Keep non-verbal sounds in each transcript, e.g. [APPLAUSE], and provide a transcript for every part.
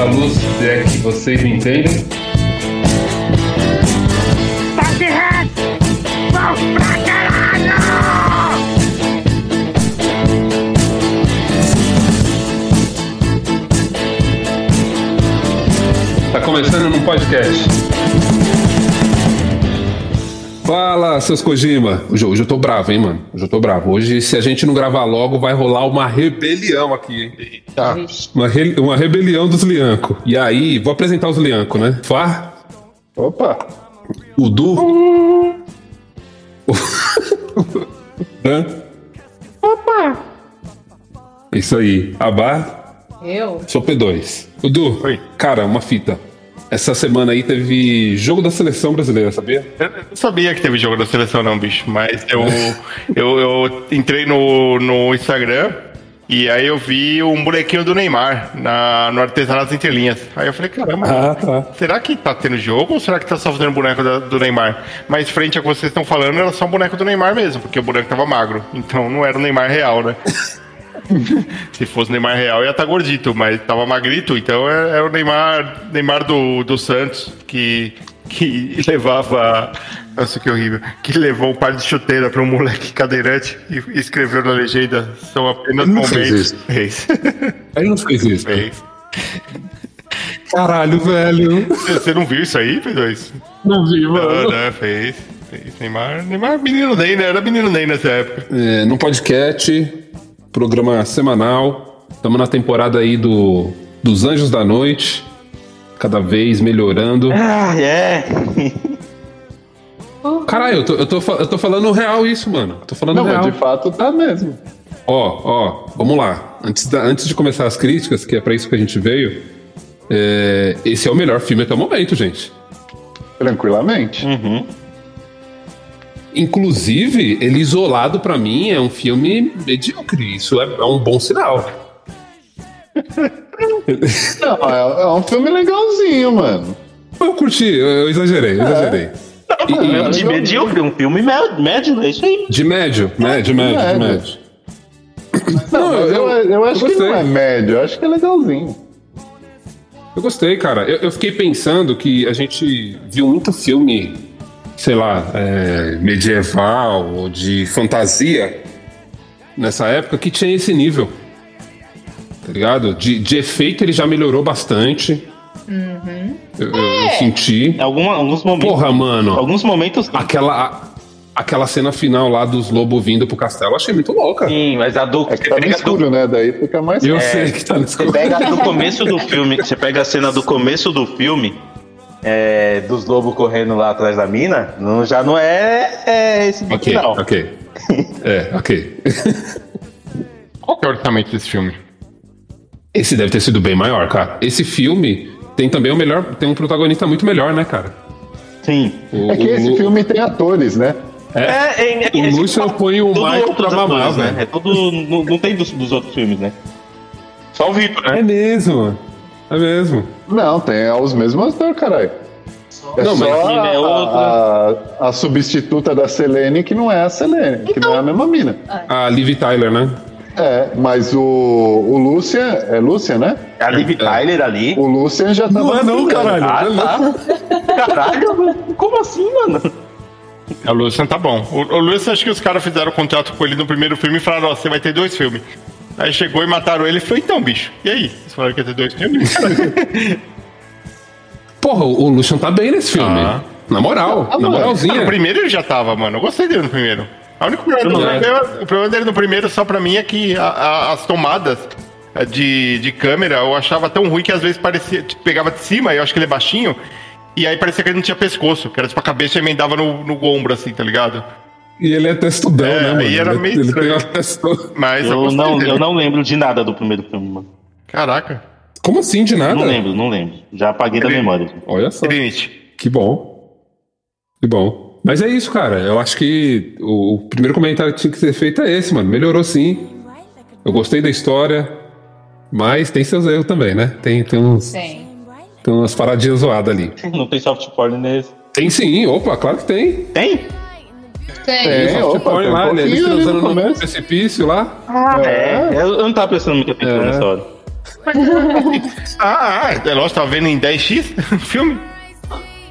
da luz, se é que vocês me entendem. Passe reto! Vamos pra caralho! Tá começando num podcast. Fala, seus Kojima. Hoje, hoje eu tô bravo, hein, mano? Hoje eu tô bravo. Hoje, se a gente não gravar logo, vai rolar uma rebelião aqui, hein? Tá. Uma, re- uma rebelião dos Lianco. E aí, vou apresentar os Lianco, né? Fá, Opa! o Du. [LAUGHS] Hã? Opa! Isso aí. Abá, Eu? sou P2. O Du, Oi. cara, uma fita. Essa semana aí teve jogo da seleção brasileira, sabia? Eu não sabia que teve jogo da seleção, não, bicho. Mas eu, [LAUGHS] eu, eu entrei no, no Instagram e aí eu vi um bonequinho do Neymar na, no Artesanato Entre Linhas. Aí eu falei, caramba, Ah, tá. será que tá tendo jogo ou será que tá só fazendo boneco da- do Neymar? Mas frente ao que vocês estão falando, era só um boneco do Neymar mesmo, porque o boneco tava magro. Então não era o Neymar real, né? [LAUGHS] [LAUGHS] Se fosse Neymar real, ia estar gordito, mas tava magrito, então é, é o Neymar, Neymar do, do Santos, que, que [LAUGHS] levava. Nossa, que horrível. Que levou um par de chuteira para um moleque cadeirante e escreveu na legenda: são apenas Ele momentos. Fez. [LAUGHS] Ele não fez isso. Fez. Caralho, velho. Você não viu isso aí, P2? Não vi, Não, não, fez. Fez. Neymar, Neymar, menino Ney, né? Era menino Ney nessa época. É, no podcast, programa semanal. Estamos na temporada aí do, dos Anjos da Noite. Cada vez melhorando. Ah, é. Caralho, eu tô, eu, tô, eu tô falando real isso, mano. Tô falando Não, real. mas de fato tá mesmo. Ó, ó, vamos lá. Antes, da- antes de começar as críticas, que é pra isso que a gente veio, é, esse é o melhor filme até o momento, gente. Tranquilamente. Uhum. Inclusive, ele isolado pra mim é um filme medíocre. Isso é, é um bom sinal. [LAUGHS] Não, é, é um filme legalzinho, mano. Eu curti, eu, eu exagerei, eu exagerei. E- e- Filme de medíocre, um filme mé- médio, é isso aí. de médio, médio, médio, de Médio. médio. Não, mas eu, eu acho que gostei. não é médio, eu acho que é legalzinho. Eu gostei, cara. Eu, eu fiquei pensando que a gente viu muito filme, sei lá, é, medieval ou de fantasia nessa época que tinha esse nível. Tá ligado? De, de efeito ele já melhorou bastante. Eu, eu- eu senti. Alguma, alguns momentos. Porra, mano. Alguns momentos. Aquela, a- aquela cena final lá dos lobos vindo pro castelo, eu achei muito louca. Sim, mas a do. É que tá no escuro, né? Daí fica mais. Eu sei que tá no Você escuro. pega do começo do filme, você pega a cena do começo do filme, é, dos lobos correndo lá atrás da mina, não, já não é, é esse do Ok, final. ok. É, ok. [LAUGHS] Qual que é o orçamento desse filme? Esse deve ter sido bem maior, cara. Esse filme tem também o melhor. Tem um protagonista muito melhor, né, cara? Sim. O, É que esse o- filme tem atores, né? É, é, é, O é- Lúcio põe o Michael pra mamar, né? velho. É tudo. Não, não tem dos, dos outros filmes, né? Só o Vitor, né? É mesmo. É mesmo. Não, tem os mesmos atores, caralho. É Não, mas só é a, outro. a, a substituta da Selene que não é a Selene, que não é a mesma mina. A Liv Tyler, né? É, mas o, o Lucian, é Lucian, né? É a Liv Tyler ali. O Lucian já tava. Não é não, caralho. Ah, tá. Caralho, como assim, mano? O Lucian tá bom. O, o Lucian, acho que os caras fizeram contrato com ele no primeiro filme e falaram: Ó, você vai ter dois filmes. Aí chegou e mataram ele e falou: então, bicho, e aí? Vocês falaram que ia ter dois filmes? [LAUGHS] Porra, o Lucian tá bem nesse filme. Ah. Na moral, na no moralzinha. primeiro ele já tava, mano. Eu gostei dele no primeiro. A única problema, do o problema dele no primeiro, só pra mim, é que a- a- as tomadas eh, de, de câmera eu achava tão ruim que às vezes parecia, tipo, pegava de cima, e eu acho que ele é baixinho, e aí parecia que ele não tinha pescoço, que era tipo a cabeça e emendava no, no ombro, assim, tá ligado? E ele é textudão, É, né, mano? aí era ele, meio ele tem estranho. uma testo... Mas eu, Eu não, dele. eu não lembro de nada do primeiro filme, mano. Caraca. Como assim, de nada? Não lembro, não lembro. Já apaguei da Ele- memória. Olha só. Trinity. Que bom. Que bom. Mas é isso, cara. Eu acho que o, o primeiro comentário que tinha que ser feito é esse, mano. Melhorou sim. Eu gostei da história, mas tem seus erros também, né? Tem, tem, uns, Tem. tem umas paradinhas zoadas ali. [LAUGHS] Não tem soft porn nesse. Tem sim, opa, claro que tem. Tem? Tem. Tem. Só te opa, põe tem um lá, né? Eles no transando no começo. precipício lá. É, eu eu não tava prestando muita atenção É. nessa hora. [LAUGHS] Ah, ah, é lógico, tava vendo em 10x o [LAUGHS] filme.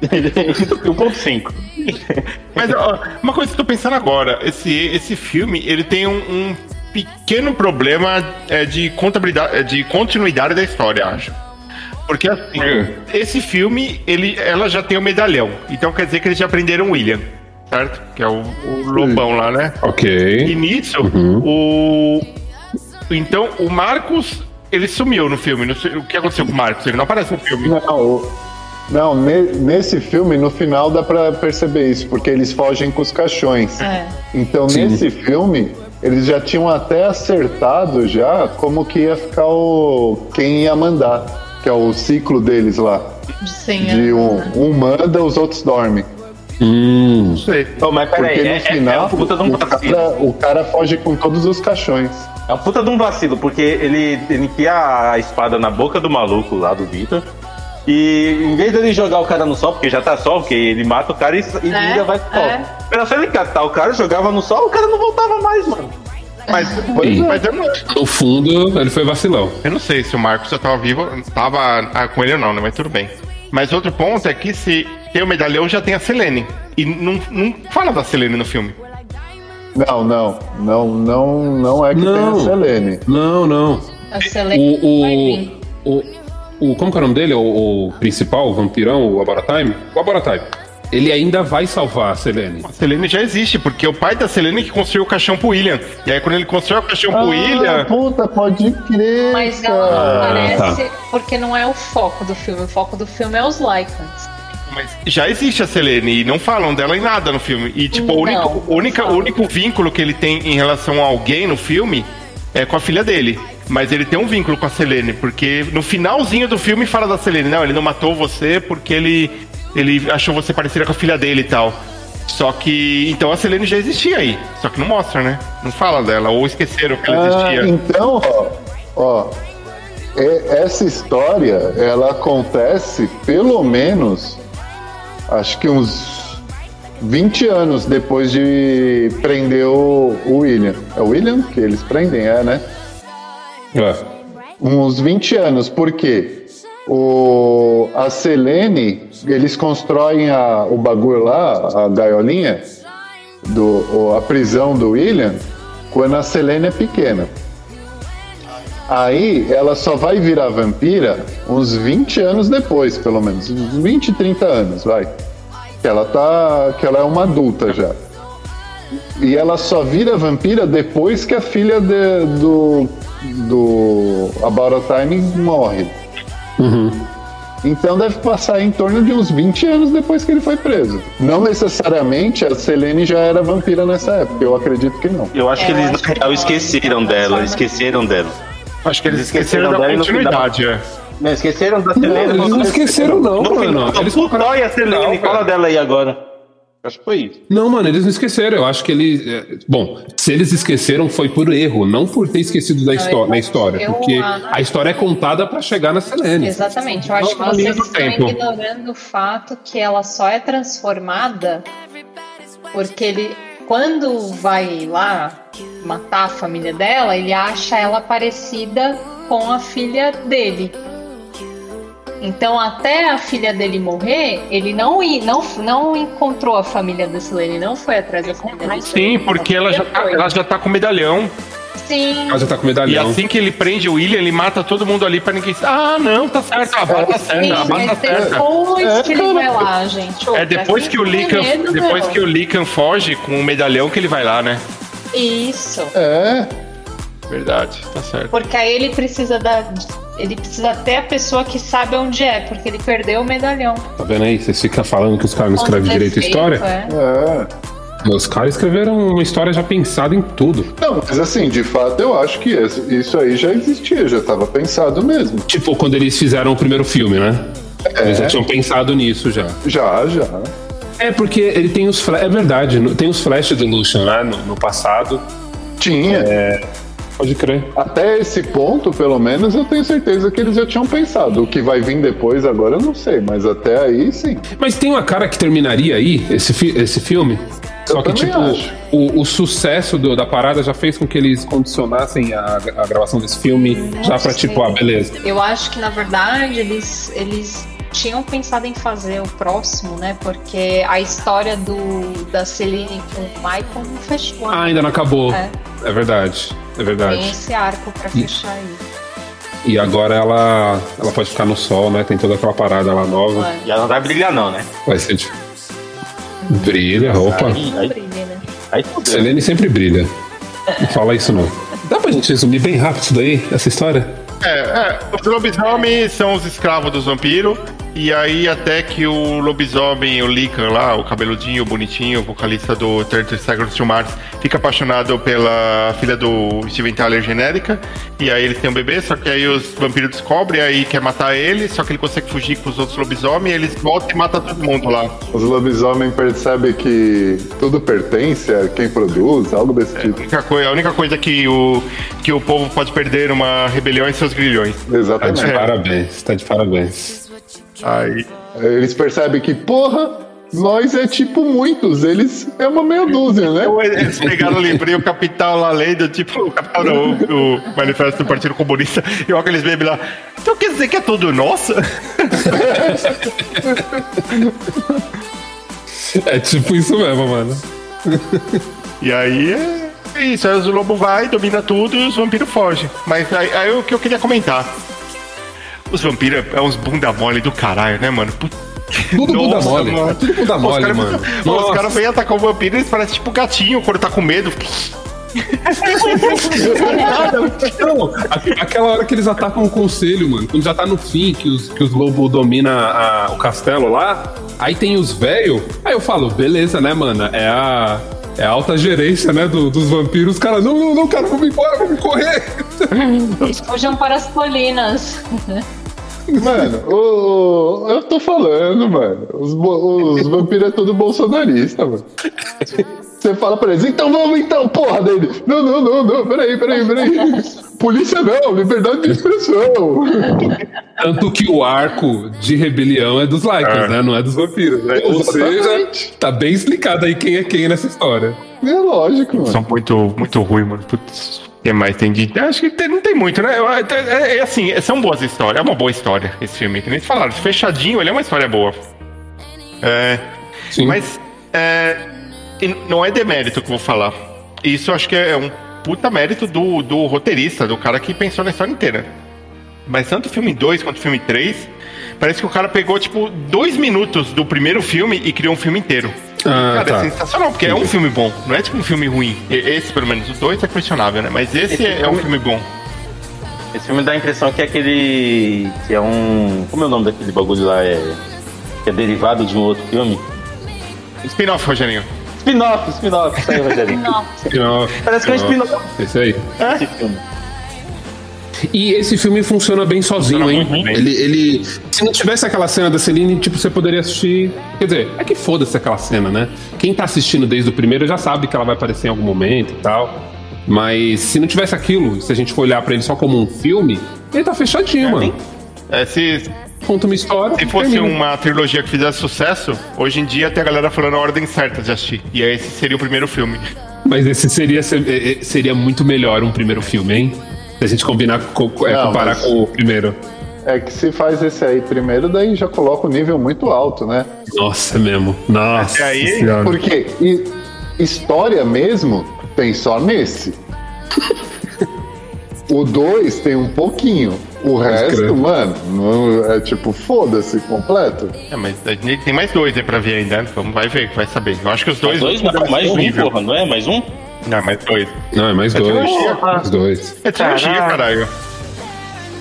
[LAUGHS] 1.5. Mas ó, uma coisa que eu tô pensando agora, esse, esse filme, ele tem um, um pequeno problema é, de contabilidade, é, de continuidade da história, acho. Porque assim, esse filme, ele, ela já tem o medalhão. Então quer dizer que eles já prenderam o William, certo? Que é o, o lobão lá, né? E Ok. nisso, o. Então, o Marcos, ele sumiu no filme. Sei- o que aconteceu com o Marcos? Ele não aparece no filme. Não, o- não ne- nesse filme, no final dá pra perceber isso, porque eles fogem com os caixões. É. Então, Sim. nesse filme, eles já tinham até acertado já como que ia ficar o quem ia mandar, que é o ciclo deles lá. Sim, De é. um, um manda, os outros dormem. Hum. Não sei. Ô, mas peraí, Porque é, no é- é final, um puta de um o, cara, o cara foge com todos os caixões. É um puta de um vacilo, porque ele, ele enfia a espada na boca do maluco lá do Victor. E em vez dele jogar o cara no sol, porque já tá sol, porque ele mata o cara e, e É, liga vai pro sol. é. Era só ele catar o cara, jogava no sol, o cara não voltava mais, mano. Mas, Pois é. mas eu, não, No fundo, ele foi vacilão. eu não sei se o Marcos já tava vivo, tava ah, com ele ou não, né? Mas tudo bem. Mas outro ponto é que se tem o medalhão, já tem a Selene. E não, não fala da Selene no filme. Não, não, não, não, não é que Não. tem a Selene. Não, não. A Selene O, o, o, o. Como que é o nome dele? O, o principal, o vampirão, o Abaratime? O Abaratime. Ele ainda vai salvar a Selene. A Selene já existe, porque o pai da Selene que construiu o caixão pro William. E aí quando ele constrói o caixão pro Ah, William. puta, pode crer, Mas ela não aparece porque não é o foco do filme. O foco do filme é os Lycans. Mas já existe a Selene e não falam dela em nada no filme. E tipo, o único, única, único vínculo que ele tem em relação a alguém no filme é com a filha dele. Mas ele tem um vínculo com a Selene, porque no finalzinho do filme fala da Selene. Não, ele não matou você porque ele, ele achou você parecida com a filha dele e tal. Só que. Então a Selene já existia aí. Só que não mostra, né? Não fala dela. Ou esqueceram que ela Ah, existia. então, ó, ó, e- essa história, ela acontece pelo menos, acho que uns 20 anos depois de prender o, o William. É o William que eles prendem, é, né? É. Uns 20 anos, por quê? O, a Selene, eles constroem a, o bagulho lá, a gaiolinha, do, a prisão do William, quando a Selene é pequena. Aí ela só vai virar vampira uns 20 anos depois, pelo menos. Uns 20, 30 anos, vai. Que ela tá. que ela é uma adulta já. E ela só vira vampira depois que a filha de- do. do About a Time morre. Então deve passar em torno de uns 20 anos depois que ele foi preso. Não necessariamente a Selene já era vampira nessa época, eu acredito que não. Eu acho É, que eu eles, acho na real, não, esqueceram não, dela. não, Esqueceram dela. Acho que eles eles esqueceram esqueceram da continuidade, é. Não, esqueceram da Não, Selene. eles não esqueceram, não, mano. Eles Dói a Selene. Não, Fala dela aí agora. Acho que foi isso. Não, mano, eles não esqueceram. Eu acho que eles. é, Bom, se eles esqueceram foi por erro, não por ter esquecido da histó- eu- na história. eu Porque acho- a história é contada pra chegar na Selene. Exatamente. Eu acho que Na linha vocês estão tempo. ignorando o fato que ela só é transformada porque ele, quando vai lá matar a família dela, ele acha ela parecida com a filha dele. Então, até a filha dele morrer, ele não, não, não encontrou a família da Selene, não foi atrás da família da Sim, porque ela já, tá, ela já tá com medalhão. Sim. Ela já tá com E medalhão. assim que ele prende o William, ele mata todo mundo ali pra ninguém. Ah, não, tá certo, a bala tá certa, a bala tá certa. depois É, que ele cara. vai lá, gente. É depois que o Lican, depois que o Lican foge com o medalhão que ele vai lá, né? Isso. É, Verdade, tá certo. Porque aí ele precisa da. Ele precisa ter a pessoa que sabe onde é, porque ele perdeu o medalhão. Tá vendo aí? Vocês ficam falando que os caras não escrevem direito a história? é. é. Os caras escreveram uma história já pensada em tudo. Não, mas assim, de fato eu acho que isso aí já existia, já estava pensado mesmo. Tipo, quando eles fizeram o primeiro filme, né? Eles já tinham pensado nisso já. Já, já. É porque ele tem os fla- É verdade, tem os flashes do Lucian lá no, no passado. Tinha. Pode crer. Até esse ponto, pelo menos, eu tenho certeza que eles já tinham pensado. O que vai vir depois agora eu não sei, mas até aí sim. Mas tem uma cara que terminaria aí, esse, fi- esse filme. Só que, tipo, acho. o, o sucesso do- da parada já fez com que eles condicionassem a, a gravação desse filme já pra, sei. tipo, ah, beleza. Eu acho que na verdade eles, eles tinham pensado em fazer o próximo, né? Porque a história do da Celine com o Michael não fechou. Ah, ainda não acabou. É. É verdade. É Tem verdade. esse arco pra fechar aí. E agora ela, ela pode ficar no sol, né? Tem toda aquela parada lá nova. É. E ela não vai brilhar, não, né? Vai ser de... Brilha, opa. Aí, aí, Brilha, né? aí. Selene sempre brilha. Não fala isso não. Dá pra gente resumir bem rápido isso daí, essa história? É, é, os lobisomens são os escravos dos vampiros. E aí até que o lobisomem, o Lican lá, o cabeludinho, bonitinho, o vocalista do 30 Seconds to Mars, fica apaixonado pela filha do Steven Tyler genérica. E aí eles têm um bebê, só que aí os vampiros descobrem, aí quer matar ele, só que ele consegue fugir com os outros lobisomens, e eles voltam e matam todo mundo lá. Os lobisomens percebem que tudo pertence a quem produz, algo desse A tipo. única, coi- a única coisa que o, que o povo pode perder numa rebelião é seus grilhões. Tá de Exatamente. parabéns, tá de parabéns. Aí, Eles percebem que, porra, nós é tipo muitos, eles é uma meia dúzia, né? Então, eles pegaram o livrinho o Capital lá lendo, tipo, o Capital não, o, o Manifesto do Partido Comunista, e olha aqueles memes lá. Então quer dizer que é tudo nosso? É tipo isso mesmo, mano. E aí é, é isso, aí o lobo vai, domina tudo e os vampiros fogem. Mas aí, aí o que eu queria comentar. Os vampiros é uns bunda mole do caralho, né, mano? Put- Tudo bunda Nossa, mole. mano. É tudo bunda Os mole, mano. os caras vêm atacar o vampiro e eles parecem tipo gatinho quando tá com medo. [LAUGHS] Não, aquela hora que eles atacam o conselho, mano, quando já tá no fim, que os, que os lobos dominam a- o castelo lá, aí tem os velhos, aí eu falo, beleza, né, mano? É a. É a alta gerência, né, do- dos vampiros. Os caras, não, não, não, cara, vamos embora, vamos correr. Fujam para as colinas. [LAUGHS] Mano, o- eu tô falando, mano. Os, os vampiros é tudo bolsonarista, mano. Você fala pra eles, então vamos então, porra dele. Não, não, não, não, peraí, peraí, peraí. Polícia não, liberdade de expressão. Tanto que o arco de rebelião é dos Lycans, É. né? Não é dos vampiros, né? Ou seja, tá bem explicado aí quem é quem nessa história. É lógico, mano. São muito, muito ruim, mano. Putz. O que mais tem de. Acho que tem- não tem muito, né? Eu- É, é assim, são boas histórias. É uma boa história esse filme. Que nem eles falaram. Fechadinho, ele é uma história boa. É. Sim. Mas é, não é demérito que eu vou falar. Isso eu acho que é um puta mérito do, do roteirista, do cara que pensou na história inteira. Mas tanto o filme 2 quanto o filme 3, parece que o cara pegou, tipo, dois minutos do primeiro filme e criou um filme inteiro. Ah, cara, tá. é sensacional, porque é um filme bom, não é tipo um filme ruim. Esse, pelo menos, o 2 é questionável, né? Mas esse, Esse é um filme- bom. Esse filme dá a impressão que é aquele. que é um. Como é o nome daquele bagulho lá? É. Que é derivado de um outro filme? Spin-off, Rogerinho. Spin-off, spin-off, isso aí, Rogerinho. Nossa. Parece que é um spin-off Esse aí. esse filme. E esse filme funciona bem sozinho, Funciona hein? bem. Ele, ele. Se não tivesse aquela cena da Celine, tipo, você poderia assistir. Quer dizer, é que foda-se aquela cena, né? Quem tá assistindo desde o primeiro já sabe que ela vai aparecer em algum momento e tal. Mas se não tivesse aquilo, se a gente for olhar pra ele só como um filme, ele tá fechadinho, mano. É, se, Conta uma história. Se fosse termina. uma trilogia que fizesse sucesso, hoje em dia tem a galera falando a ordem certa de assistir. E aí esse seria o primeiro filme. Mas esse seria, eh, eh, seria muito melhor um primeiro filme, hein? Se a gente combinar, co- é, Não, comparar mas- com o primeiro. É que se faz esse aí primeiro, daí já coloca o nível muito alto, né? Nossa, mesmo. Nossa. Aí, Senhora. Porque e- história mesmo tem só nesse. [LAUGHS] o 2 tem um pouquinho. O resto, mano, não- é tipo, foda-se completo. É, mas a gente tem mais dois aí pra ver ainda. né? Vamos, vai ver, vai saber. Eu acho que os dois. Dois, mais um, porra, não é? Mais um? Não, mais dois. Não, é mais dois. trilogia. Mais dois. É trilogia, Caralho. caralho.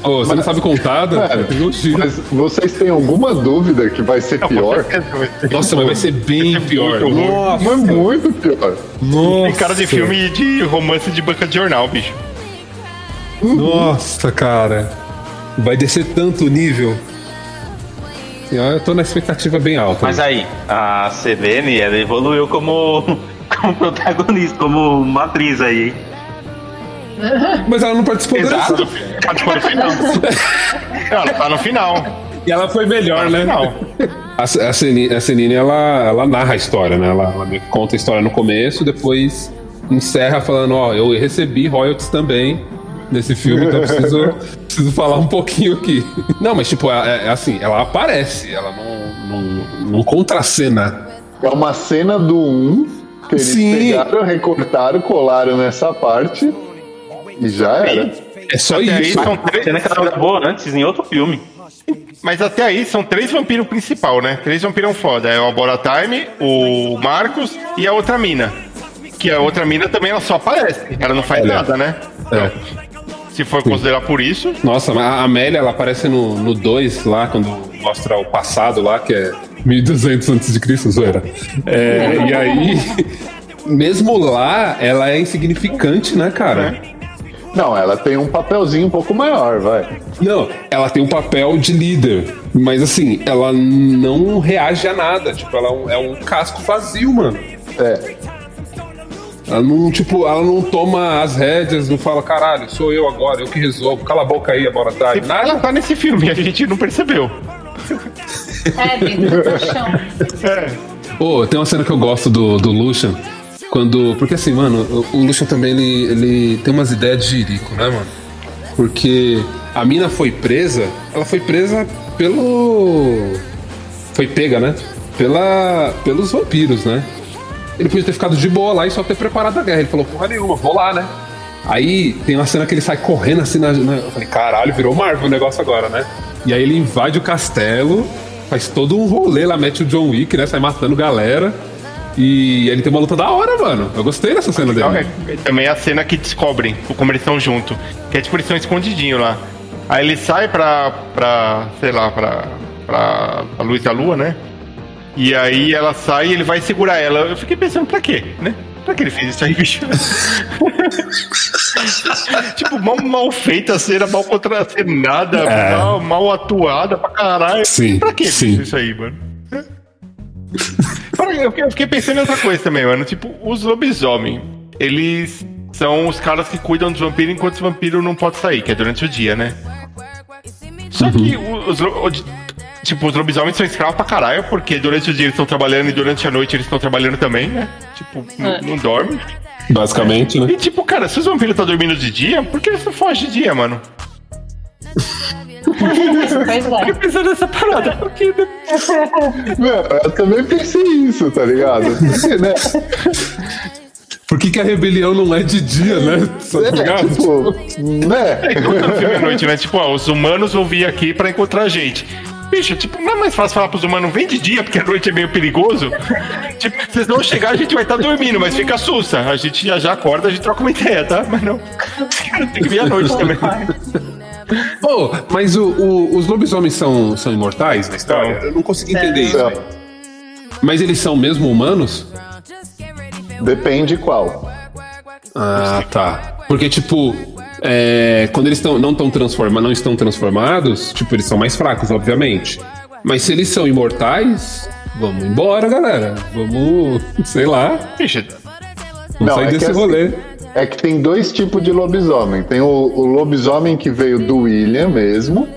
Ô, você não sabe contar? Cara, É mas vocês têm alguma dúvida que vai ser Não, pior? certeza vai ser. Nossa, mas vai ser bem pior. muito. Nossa. É muito pior. Tem cara de filme de romance de banca de jornal, bicho. Nossa, cara. Vai descer tanto o nível. Eu tô na expectativa bem alta. Mas aí, a Selene, ela evoluiu como, como protagonista, como uma atriz aí, hein? Mas ela não participou Exato. dessa. Participou no final. Ela tá no final. E ela foi melhor, No né? final. A, a, Celine, a Celine, ela, ela narra a história, né? Ela, ela me conta a história no começo, depois encerra falando, ó, eu recebi royalties também nesse filme, então preciso, [LAUGHS] preciso falar um pouquinho aqui. Não, mas tipo, é, é assim, ela aparece, ela não, não, não contracena. É uma cena do 1 que eles Sim. pegaram, recortaram, colaram nessa parte e já era. É só Até aí isso. são A três. cena que ela gravou antes em outro filme. Mas até aí são três vampiros principal, né? Três vampiros foda. É o Abora Time, o Marcos e a outra mina. Que a outra mina também ela só aparece. Ela não faz Olha. nada, né? É. Se for considerar por isso. Nossa, mas a Amélia, ela aparece no 2 lá, quando mostra o passado lá, que é 1200 antes de Cristo, zoeira. É, e aí, [LAUGHS] mesmo lá, ela é insignificante, né, cara? Não, ela tem um papelzinho um pouco maior, vai. Não, ela tem um papel de líder, mas assim, ela não reage a nada. Tipo, ela é um, é um casco vazio, mano. É. Ela não, tipo, ela não toma as rédeas, não fala, caralho, sou eu agora, eu que resolvo, cala a boca aí, bora atrás. Ela tá nesse filme, a gente não percebeu. É, dentro do chão. Pô, tem uma cena que eu gosto do, do Lucian. Quando. Porque assim, mano, o, o Lucian também ele, ele tem umas ideias de jirico, né, mano? Porque a mina foi presa, ela foi presa pelo. Foi pega, né? Pela, pelos vampiros, né? Ele podia ter ficado de boa lá e só ter preparado a guerra. Ele falou, porra nenhuma, vou lá, né? Aí tem uma cena que ele sai correndo assim na. na- eu falei, caralho, virou Marvel o negócio agora, né? E aí ele invade o castelo, faz todo um rolê lá, mete o John Wick, né? Sai matando galera. E ele tem uma luta da hora, mano. Eu gostei dessa cena dele. Não, é- é também a cena que descobrem como eles estão junto. Que é tipo, eles estão escondidinho lá. Aí ele sai pra, pra sei lá, pra, pra a luz da lua, né? E aí ela sai e ele vai segurar ela. Eu fiquei pensando, pra quê, né? Pra que ele fez isso aí, bicho? [LAUGHS] tipo, mal, mal feita a cena, mal contracenada, É. mal, mal atuada pra caralho. Sim, Pra que ele fez isso aí, mano? Eu fiquei- pensando em outra coisa também, mano. Tipo, os lobisomem, eles são os caras que cuidam dos vampiros enquanto os vampiros não podem sair, que é durante o dia, né? Só que os, lo- o- tipo, os lobisomens são escravos pra caralho, porque durante o dia eles estão trabalhando e durante a noite eles estão trabalhando também, né? Tipo, não, não dormem. Basicamente, né? E tipo, cara, se os vampiros estão dormindo de dia, por que eles não fogem de dia, mano? É. Fiquei pensando nessa parada, porque? Meu, eu também pensei isso, tá ligado? Porque, né? Por que, que a rebelião não é de dia, né? Tá É, ligado? tipo, né? É tá filme à noite, né? Tipo, ó, os humanos vão vir aqui pra encontrar a gente. Bicho, tipo, não é mais fácil falar pros humanos, vem de dia, porque a noite é meio perigoso. tipo, vocês vão chegar, a gente vai estar dormindo, mas fica sussa. A gente já já acorda, a gente troca uma ideia, tá? Mas não. Tem que vir à noite também. Pô, mas o- o- os lobisomens são, são imortais na história? Não. Eu não consegui entender isso. Mas eles são mesmo humanos? depende qual. Ah, tá. Porque, tipo, é, quando eles tão, não, tão transforma, não estão transformados, tipo, eles são mais fracos, obviamente. Mas se eles são imortais, vamos embora, galera. Vamos, [LAUGHS] sei lá, vamos Não, sair é que desse assim- rolê. É que tem dois tipos de lobisomem. Tem o, o lobisomem que veio do William mesmo,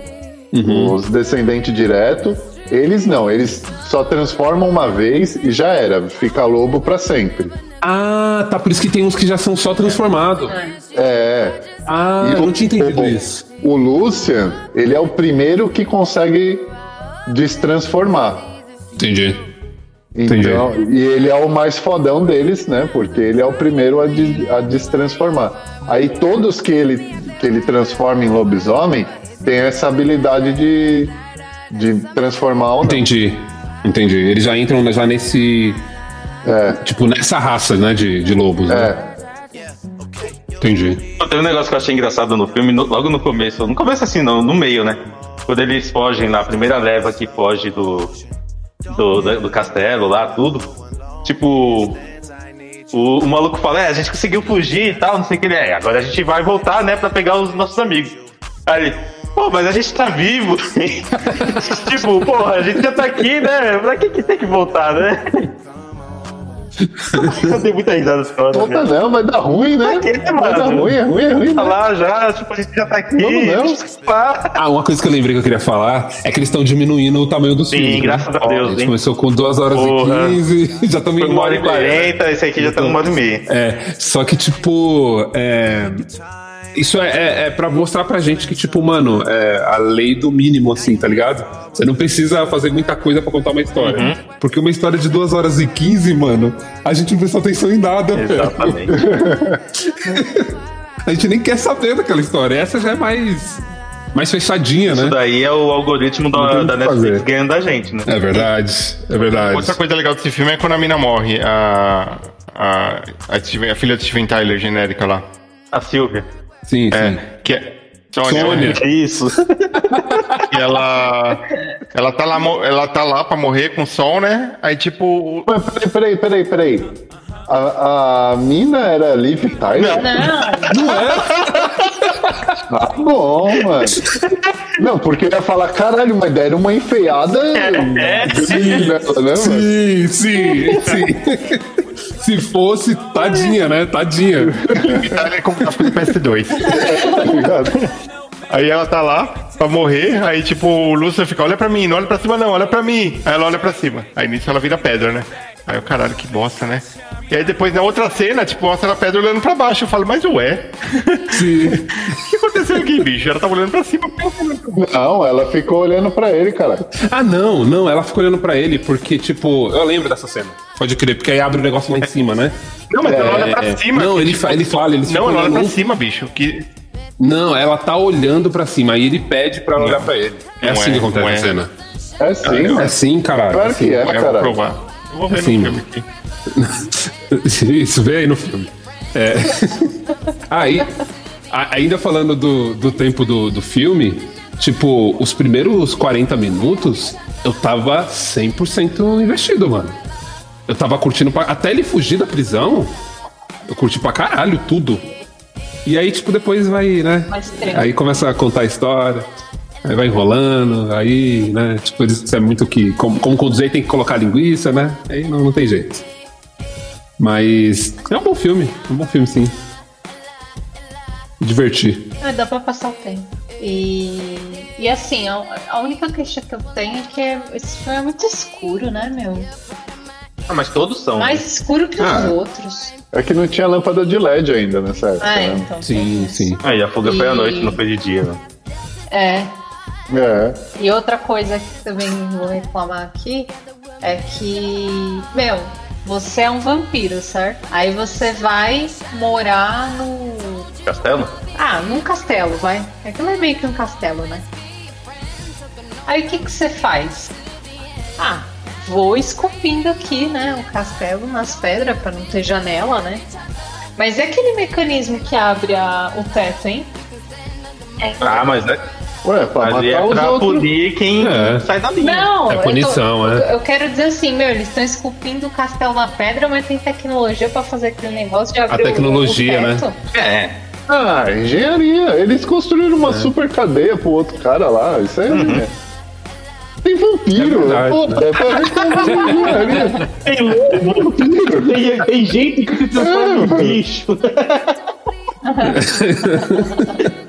os descendentes direto. Eles não, eles só transformam uma vez e já era, fica lobo pra sempre. Ah, tá. Por isso que tem uns que já são só transformados. É. Ah, E eu o- não tinha entendido o- isso. O Lucian, ele é o primeiro que consegue destransformar. Entendi. Entendi. Então, e ele é o mais fodão deles, né? Porque ele é o primeiro a, de- a destransformar. Aí todos que ele, que ele transforma em lobisomem tem essa habilidade de, de transformar ou não. Entendi. Entendi. Eles já entram já nesse. É. Tipo, nessa raça, né? De, de lobos, né? Entendi. Tem um negócio que eu achei engraçado no filme, no- logo no começo. No começo assim, não, no meio, né? Quando eles fogem lá, a primeira leva que foge do, do, do castelo lá, tudo. Tipo, o, o maluco fala, é, a gente conseguiu fugir e tal, não sei o que ele é. Agora a gente vai voltar, né, pra pegar os nossos amigos. Aí ele, pô, mas a gente tá vivo. [LAUGHS] tipo, porra, a gente já tá aqui, né? Pra que, que tem que voltar, né? Eu dei muita risada nessa hora. Puta velho. não, vai dar ruim, né? Quê, Vai dar ruim, é ruim, é ruim. Tá né? lá já, tipo, a gente já tá aqui. Vamos não. Ah, uma coisa que eu lembrei que eu queria falar é que eles estão diminuindo o tamanho dos Sim, filmes. né? graças a A Deus, gente hein? começou com 2 horas Porra. e 15, [LAUGHS] já estamos em uma hora e meia, né? quarenta, esse aqui já tá uma hora e meia. É, só que, tipo, é, isso é, é, é pra mostrar pra gente que, tipo, mano, é a lei do mínimo, assim, tá ligado? Você não precisa fazer muita coisa pra contar uma história. Uhum. Porque uma história de 2 horas e 15, mano, a gente não prestou atenção em nada. Exatamente. [LAUGHS] A gente nem quer saber daquela história. Essa já é mais, mais fechadinha, Isso né? daí é o algoritmo da, da Netflix fazer. ganhando da gente, né? É verdade, é verdade. Outra coisa legal desse filme é quando a mina morre, a. A, a, Steven- a filha de Steven Tyler, genérica lá. A Silvia. Sim, sim. É, que é. Sônia. [LAUGHS] Sônia. Isso. E ela. Ela tá lá, ela tá lá pra morrer com o sol, né? Aí, tipo. peraí, peraí, peraí, peraí. A, a mina era Liv Tyler? Não, Ah, [LAUGHS] bom, mano. Não, porque eu ia falar, caralho, mas deram uma enfeiada. [LAUGHS] É, grande nela, né, mano? Sim, sim, sim. Se fosse, tadinha, né? Tadinha. Tyler com gráfico do PS2. Tá ligado? Aí ela tá lá pra morrer, aí tipo, o Lúcio fica, olha pra mim, não olha pra cima não, olha pra mim. Aí ela olha pra cima. Aí nisso ela vira pedra, né? Aí eu, caralho, que bosta, né? E aí depois na outra cena, tipo, mostra a pedra olhando pra baixo. Eu falo, mas ué? [LAUGHS] Sim. O que aconteceu aqui, bicho? Ela tava olhando pra cima. Não, ela ficou olhando pra ele, cara. Ah, não, não, ela ficou olhando pra ele porque, tipo, eu lembro dessa cena. Pode crer, porque aí abre o negócio lá em cima, né? Não, mas ela olha pra é. cima. Não, que, ele fa- ele fala, ele Não, ela olha pra cima, bicho. Que... Não, ela tá olhando pra cima, aí ele pede pra ela olhar pra ele. É Não assim é, que acontece é. a cena. É sim, É sim, caralho. Claro assim. que é, Eu vou cara. provar. Eu vou ver Assim, no filme aqui. [LAUGHS] Isso, vê aí no filme. É. [LAUGHS] Aí, a- ainda falando do, do tempo do, do filme, tipo, os primeiros 40 minutos, eu tava 100% investido, mano. Eu tava curtindo pra... Até ele fugir da prisão, eu curti pra caralho tudo. E aí, tipo, depois vai, né? Aí começa a contar a história. Aí vai enrolando, aí, né? Tipo, eles é muito que. Como, como conduzir, tem que colocar linguiça, né? Aí não, não tem jeito. Mas é um bom filme, é um bom filme sim. Divertir. Ah, dá pra passar o tempo. E, e assim, a, a única queixa que eu tenho é que é- esse filme é muito escuro, né, meu? Ah, mas todos são. né? Mais escuro que os Ah. outros. É que não tinha lâmpada de LED ainda nessa época. Ah, né? então. Sim, sim. Aí a fuga foi à E- noite, não foi de dia, né? É. É. E outra coisa que também vou reclamar aqui é que, meu, você é um vampiro, certo? Aí você vai morar no. Castelo? Ah, num castelo, vai. Aquilo é meio que um castelo, né? Aí o que, que você faz? Ah, vou esculpindo aqui, né? O castelo nas pedras pra não ter janela, né? Mas é aquele mecanismo que abre a- o teto, hein? Ah, mas é, Ué, pra é matar os pra outros. punir quem É. sai da linha. Não, É eu tô- punição, eu, é. eu quero dizer assim, meu, eles estão esculpindo o castelo na pedra, mas tem tecnologia pra fazer aquele negócio de abrir o- tecnologia, o né? teto. É. Ah, engenharia. Eles construíram uma super cadeia pro outro cara lá. Isso aí é. Tem vampiro. É verdade, Pô, é. Tem lobo, tem, tem gente que se transforma em bicho. [LAUGHS] [LAUGHS]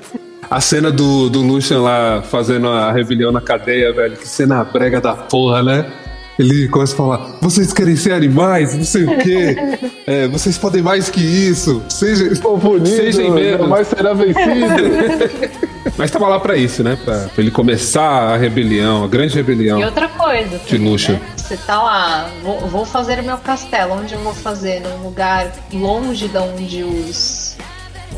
A cena do, do Lucian lá fazendo a rebelião na cadeia, velho. Que cena brega da porra, né? Ele começa a falar: vocês querem ser animais, não sei o quê. [LAUGHS] É, vocês podem mais que isso. Seja, Povo unido, sejam menos. jamais será vencido. [LAUGHS] Mas tava lá pra isso, né? Pra, pra ele começar a rebelião, a grande rebelião. E outra coisa. De luxo. né? Você tá lá, vou, vou fazer o meu castelo. Onde eu vou fazer? Num lugar longe de onde os,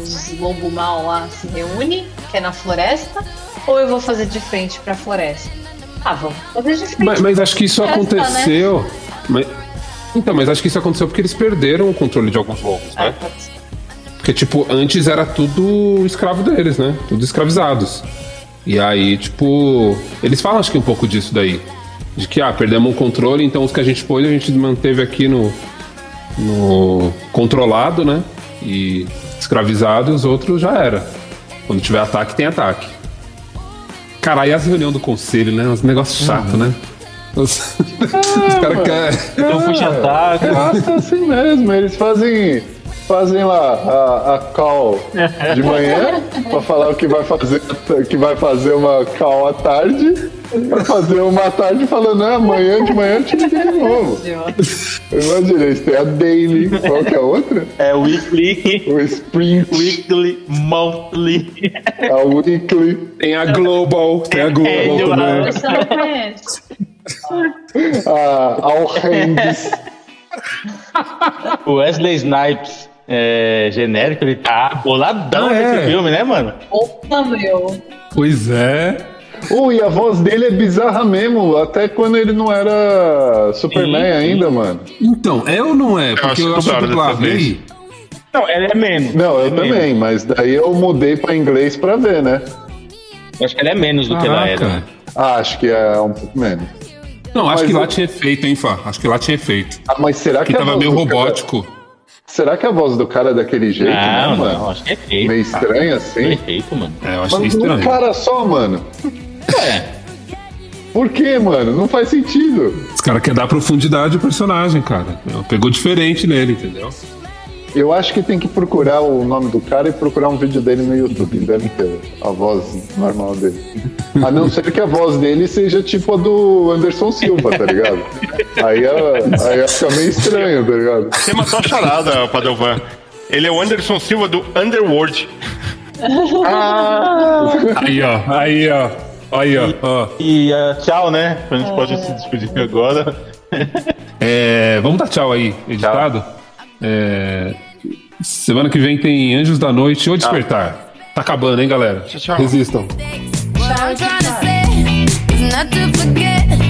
os lobo mal lá se reúnem, que é na floresta? Ou eu vou fazer de frente pra floresta? Ah, vamos fazer de frente. Mas, mas acho que isso Essa, né? aconteceu. Mas- então, mas acho que isso aconteceu porque eles perderam o controle de alguns lobos, Ah, né? ser. Porque, tipo, antes era tudo escravo deles, né? Tudo escravizados. E aí, tipo, eles falam acho que um pouco disso daí. De que, ah, perdemos o controle, então os que a gente pôs, a gente manteve aqui no. no. controlado, né? E escravizado, e os outros já era. Quando tiver ataque, tem ataque. Cara, aí as reuniões do conselho, né? Uns negócios chatos, né? Os- [LAUGHS] Os caras querem. Então puxa saco. Gasta assim mesmo, eles fazem fazem lá a, a call de manhã pra falar o que vai fazer, que vai fazer uma call à tarde, pra fazer uma tarde falando, ah, amanhã de manhã te liga de novo. Imagina, eles têm a daily, qual que é a outra? É weekly, O sprint, weekly, monthly. a weekly, Tem a Global, tem a Global É, também. Você não conhece. a all hands. O Wesley Snipes é, genérico, ele tá boladão Ah, é? nesse filme, né, mano? Opa, meu. Pois é. E a voz dele é bizarra mesmo, até quando ele não era Superman Sim, sim. ainda, mano. Então, é ou não é? Porque acho eu que acho que eu dessa vez. dublei. Não, ele é menos. Não, eu É menos. também, mas daí eu mudei pra inglês pra ver, né? Eu acho que ele é menos do que ela era. Caraca. Ah, acho que é um pouco menos. Não, acho Mas que lá eu- tinha efeito, hein, Fá? Acho que lá tinha efeito. Ah, mas será que Que tava meio do cara- robótico. Será que a voz do cara é daquele jeito, né, Não, mano? não, acho que é feito. Meio estranho assim. Perfeito, mano. É, eu achei Mas um estranho. cara só, mano. É. Por quê, mano? Não faz sentido. Os caras querem dar profundidade ao personagem, cara. Pegou diferente nele, entendeu? Eu acho que tem que procurar o nome do cara e procurar um vídeo dele no YouTube. Deve ter a voz normal dele. A não ser que a voz dele seja tipo a do Anderson Silva, tá ligado? Aí, é- aí fica meio estranho, tá ligado? Você matou a charada, Padovan. Ele é o Anderson Silva do Underworld. Aí, ó. Aí, ó. Aí, ó. ó. E ah, tchau, né? A gente pode se despedir agora. É, vamos dar tchau aí, editado. É, semana que vem tem Anjos da Noite ou Despertar. Tá acabando, hein, galera? tchau. Resistam. What I'm